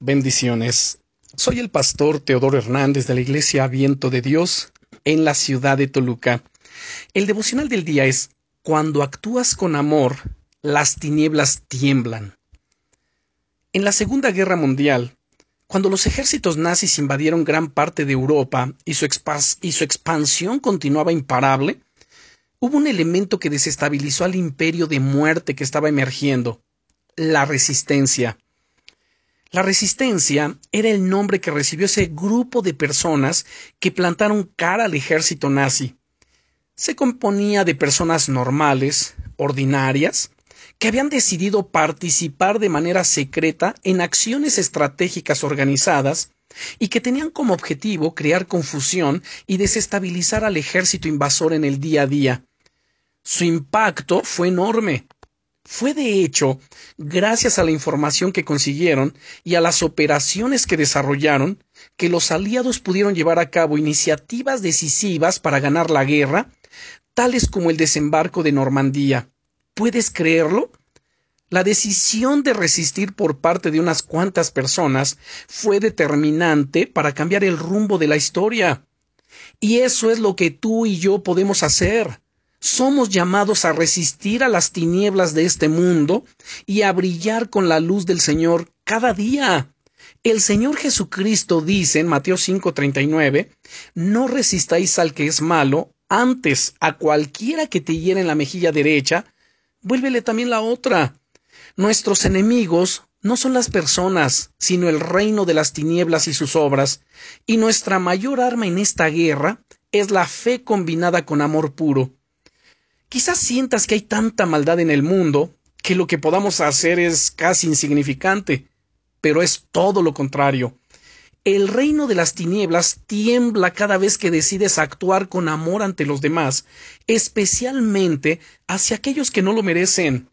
Bendiciones. Soy el pastor Teodoro Hernández de la Iglesia Viento de Dios en la ciudad de Toluca. El devocional del día es Cuando actúas con amor, las tinieblas tiemblan. En la Segunda Guerra Mundial, cuando los ejércitos nazis invadieron gran parte de Europa y su, y su expansión continuaba imparable, hubo un elemento que desestabilizó al imperio de muerte que estaba emergiendo, la resistencia. La resistencia era el nombre que recibió ese grupo de personas que plantaron cara al ejército nazi. Se componía de personas normales, ordinarias, que habían decidido participar de manera secreta en acciones estratégicas organizadas y que tenían como objetivo crear confusión y desestabilizar al ejército invasor en el día a día. Su impacto fue enorme. Fue de hecho, gracias a la información que consiguieron y a las operaciones que desarrollaron, que los aliados pudieron llevar a cabo iniciativas decisivas para ganar la guerra, tales como el desembarco de Normandía. ¿Puedes creerlo? La decisión de resistir por parte de unas cuantas personas fue determinante para cambiar el rumbo de la historia. Y eso es lo que tú y yo podemos hacer somos llamados a resistir a las tinieblas de este mundo y a brillar con la luz del Señor cada día. El Señor Jesucristo dice en Mateo 5:39, no resistáis al que es malo, antes a cualquiera que te hiere en la mejilla derecha, vuélvele también la otra. Nuestros enemigos no son las personas, sino el reino de las tinieblas y sus obras, y nuestra mayor arma en esta guerra es la fe combinada con amor puro. Quizás sientas que hay tanta maldad en el mundo que lo que podamos hacer es casi insignificante, pero es todo lo contrario. El reino de las tinieblas tiembla cada vez que decides actuar con amor ante los demás, especialmente hacia aquellos que no lo merecen.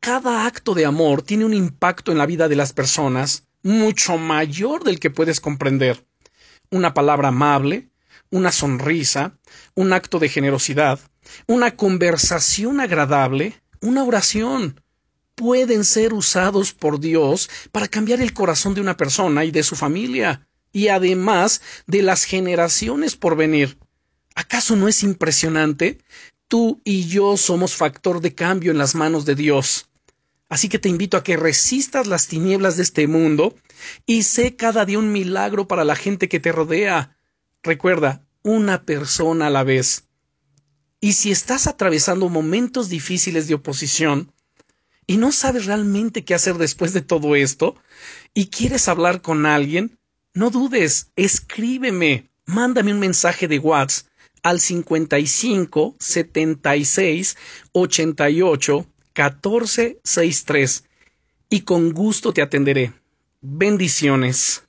Cada acto de amor tiene un impacto en la vida de las personas mucho mayor del que puedes comprender. Una palabra amable, una sonrisa, un acto de generosidad, una conversación agradable, una oración, pueden ser usados por Dios para cambiar el corazón de una persona y de su familia, y además de las generaciones por venir. ¿Acaso no es impresionante? Tú y yo somos factor de cambio en las manos de Dios. Así que te invito a que resistas las tinieblas de este mundo y sé cada día un milagro para la gente que te rodea. Recuerda, una persona a la vez. Y si estás atravesando momentos difíciles de oposición y no sabes realmente qué hacer después de todo esto y quieres hablar con alguien, no dudes, escríbeme, mándame un mensaje de WhatsApp al 55 76 88 14 63 y con gusto te atenderé. Bendiciones.